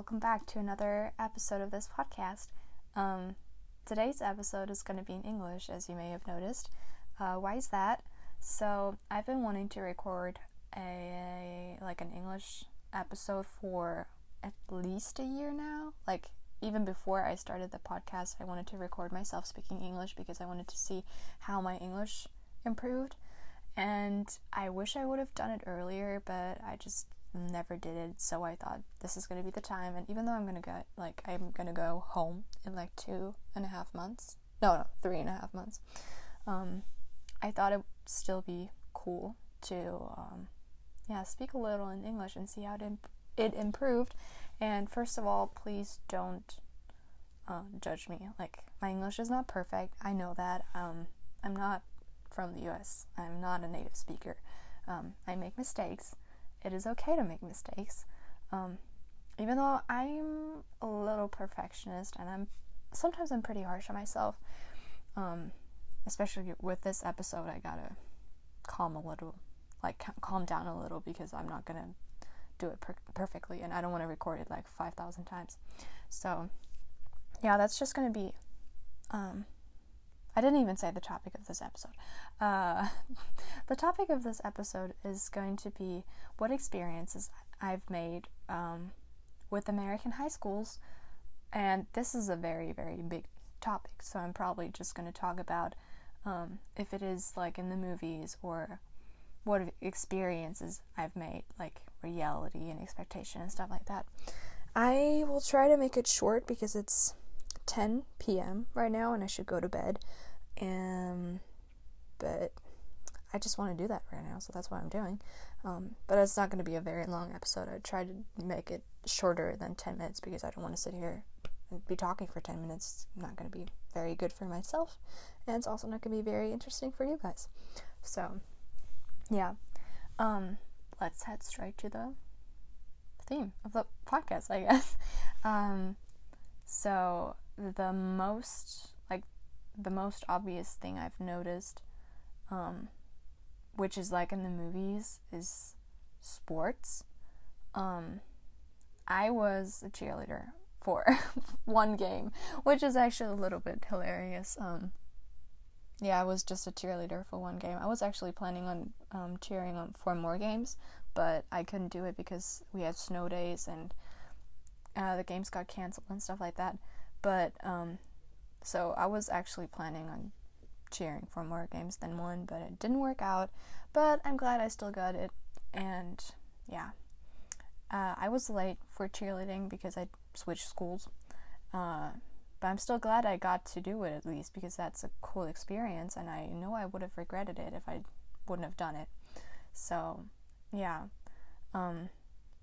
welcome back to another episode of this podcast. Um, today's episode is going to be in English, as you may have noticed. Uh, why is that? So I've been wanting to record a like an English episode for at least a year now. Like even before I started the podcast, I wanted to record myself speaking English because I wanted to see how my English improved. And I wish I would have done it earlier, but I just never did it. So I thought this is gonna be the time. And even though I'm gonna go, like, I'm gonna go home in like two and a half months. No, no, three and a half months. Um, I thought it would still be cool to, um, yeah, speak a little in English and see how it, imp- it improved. And first of all, please don't uh, judge me. Like, my English is not perfect. I know that. Um, I'm not from the US. I'm not a native speaker. Um, I make mistakes. It is okay to make mistakes. Um, even though I'm a little perfectionist and I'm sometimes I'm pretty harsh on myself. Um, especially with this episode, I gotta calm a little, like calm down a little because I'm not gonna do it per- perfectly and I don't want to record it like 5,000 times. So, yeah, that's just gonna be um, I didn't even say the topic of this episode. Uh, the topic of this episode is going to be what experiences I've made um, with American high schools. And this is a very, very big topic, so I'm probably just going to talk about um, if it is like in the movies or what experiences I've made, like reality and expectation and stuff like that. I will try to make it short because it's 10 p.m. right now and I should go to bed. And but I just want to do that right now, so that's what I'm doing. Um, but it's not going to be a very long episode. I tried to make it shorter than 10 minutes because I don't want to sit here and be talking for 10 minutes. It's not going to be very good for myself, and it's also not going to be very interesting for you guys. So, yeah. Um, let's head straight to the theme of the podcast, I guess. Um, so, the most like the most obvious thing I've noticed, um, which is like in the movies, is sports. Um, I was a cheerleader for one game, which is actually a little bit hilarious. Um, yeah, I was just a cheerleader for one game. I was actually planning on um, cheering on for more games, but I couldn't do it because we had snow days and uh, the games got canceled and stuff like that. But um, so I was actually planning on cheering for more games than one, but it didn't work out. But I'm glad I still got it, and yeah. Uh, I was late for cheerleading because I switched schools. Uh, but I'm still glad I got to do it at least because that's a cool experience, and I know I would have regretted it if I wouldn't have done it. So, yeah. Um,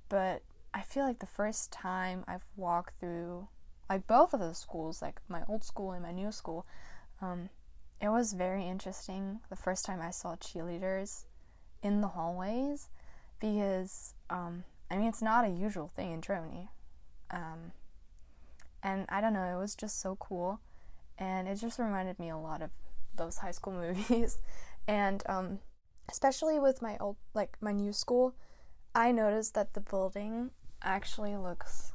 but I feel like the first time I've walked through like both of those schools, like my old school and my new school, um, it was very interesting the first time I saw cheerleaders in the hallways because um, I mean it's not a usual thing in Germany, um, and I don't know it was just so cool, and it just reminded me a lot of those high school movies, and um, especially with my old like my new school, I noticed that the building actually looks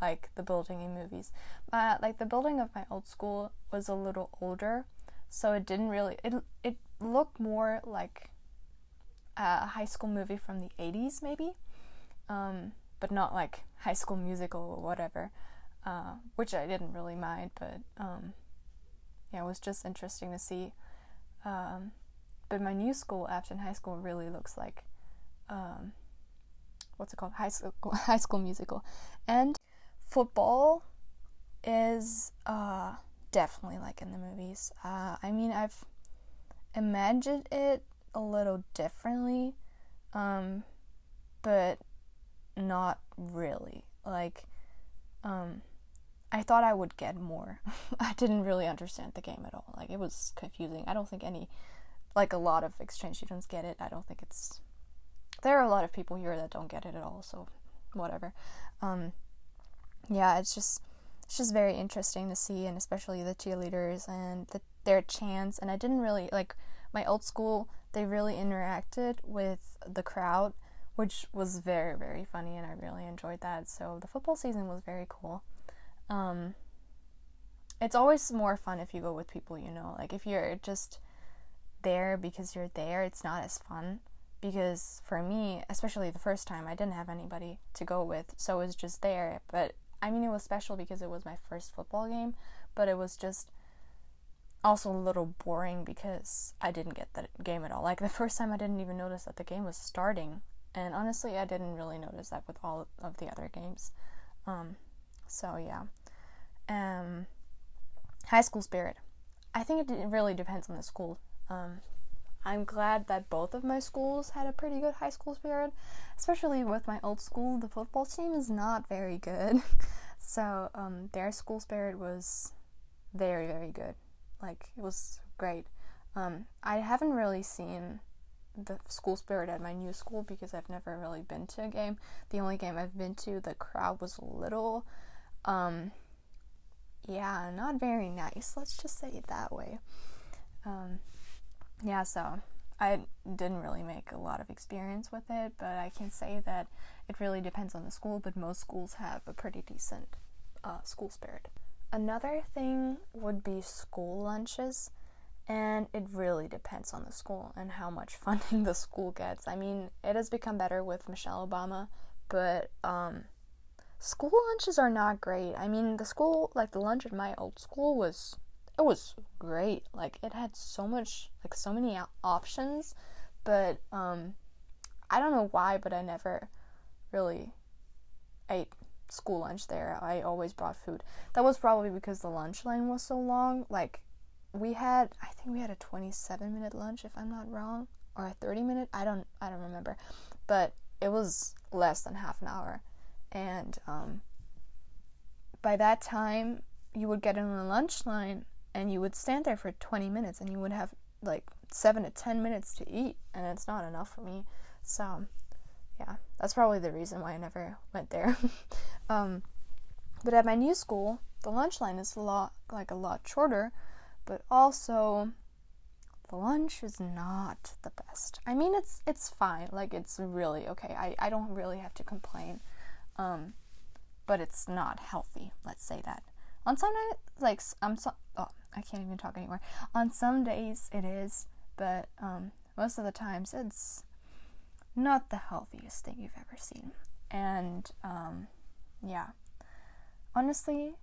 like the building in movies. Uh, like the building of my old school was a little older, so it didn't really it it looked more like a high school movie from the 80s maybe. Um, but not like high school musical or whatever. Uh, which I didn't really mind, but um, yeah, it was just interesting to see. Um, but my new school, Afton High School, really looks like um, what's it called? High school, high school musical, and football is uh, definitely like in the movies. Uh, I mean, I've imagined it a little differently, um, but not really. Like, um, I thought I would get more. I didn't really understand the game at all. Like, it was confusing. I don't think any, like, a lot of exchange students get it. I don't think it's. There are a lot of people here that don't get it at all, so whatever. Um, yeah, it's just it's just very interesting to see, and especially the cheerleaders and the, their chants. And I didn't really like my old school. They really interacted with the crowd which was very, very funny, and I really enjoyed that. So the football season was very cool. Um, it's always more fun if you go with people you know. Like if you're just there because you're there, it's not as fun. Because for me, especially the first time, I didn't have anybody to go with, so it was just there. But I mean, it was special because it was my first football game, but it was just also a little boring because I didn't get the game at all. Like the first time, I didn't even notice that the game was starting, and honestly, I didn't really notice that with all of the other games. Um, so yeah. Um, high school spirit. I think it really depends on the school. Um, I'm glad that both of my schools had a pretty good high school spirit, especially with my old school. The football team is not very good, so um, their school spirit was very, very good. Like it was great. Um, I haven't really seen the school spirit at my new school because I've never really been to a game. The only game I've been to, the crowd was little. Um, yeah, not very nice. Let's just say it that way. Um, yeah, so I didn't really make a lot of experience with it, but I can say that it really depends on the school, but most schools have a pretty decent uh, school spirit. Another thing would be school lunches, and it really depends on the school and how much funding the school gets. I mean, it has become better with Michelle Obama, but um, school lunches are not great. I mean, the school, like the lunch at my old school was it was great. Like it had so much like so many options, but um I don't know why, but I never really ate school lunch there. I always brought food. That was probably because the lunch line was so long. Like we had I think we had a 27 minute lunch if I'm not wrong or a 30 minute. I don't I don't remember. But it was less than half an hour and um, by that time you would get in the lunch line and you would stand there for 20 minutes and you would have like 7 to 10 minutes to eat and it's not enough for me so yeah that's probably the reason why i never went there um, but at my new school the lunch line is a lot like a lot shorter but also the lunch is not the best i mean it's it's fine like it's really okay i, I don't really have to complain um, but it's not healthy. Let's say that. On some nights, like I'm so oh I can't even talk anymore. On some days it is, but um, most of the times it's not the healthiest thing you've ever seen. And um, yeah, honestly,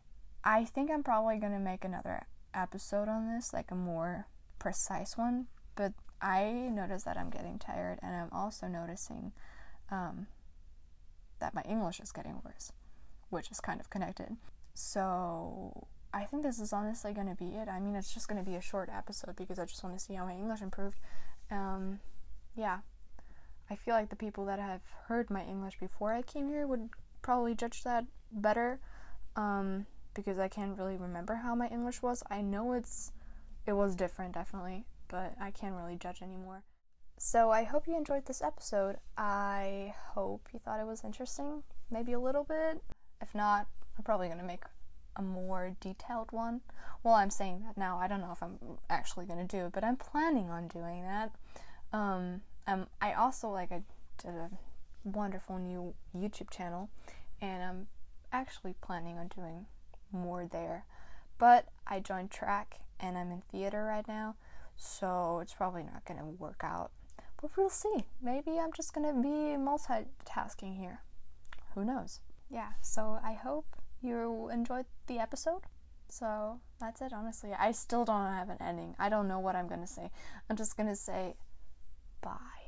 I think I'm probably gonna make another episode on this, like a more precise one. But I notice that I'm getting tired, and I'm also noticing um, that my English is getting worse, which is kind of connected. So I think this is honestly going to be it. I mean, it's just going to be a short episode because I just want to see how my English improved. Um, yeah. I feel like the people that have heard my English before I came here would probably judge that better um, because I can't really remember how my English was. I know it's it was different definitely, but I can't really judge anymore. So I hope you enjoyed this episode. I hope you thought it was interesting, maybe a little bit. If not, I'm probably going to make a more detailed one. Well, I'm saying that now. I don't know if I'm actually going to do it, but I'm planning on doing that. Um, um, I also like I did a wonderful new YouTube channel, and I'm actually planning on doing more there. But I joined track, and I'm in theater right now, so it's probably not going to work out but we'll see. Maybe I'm just gonna be multitasking here. Who knows? Yeah, so I hope you enjoyed the episode. So that's it, honestly. I still don't have an ending. I don't know what I'm gonna say. I'm just gonna say bye.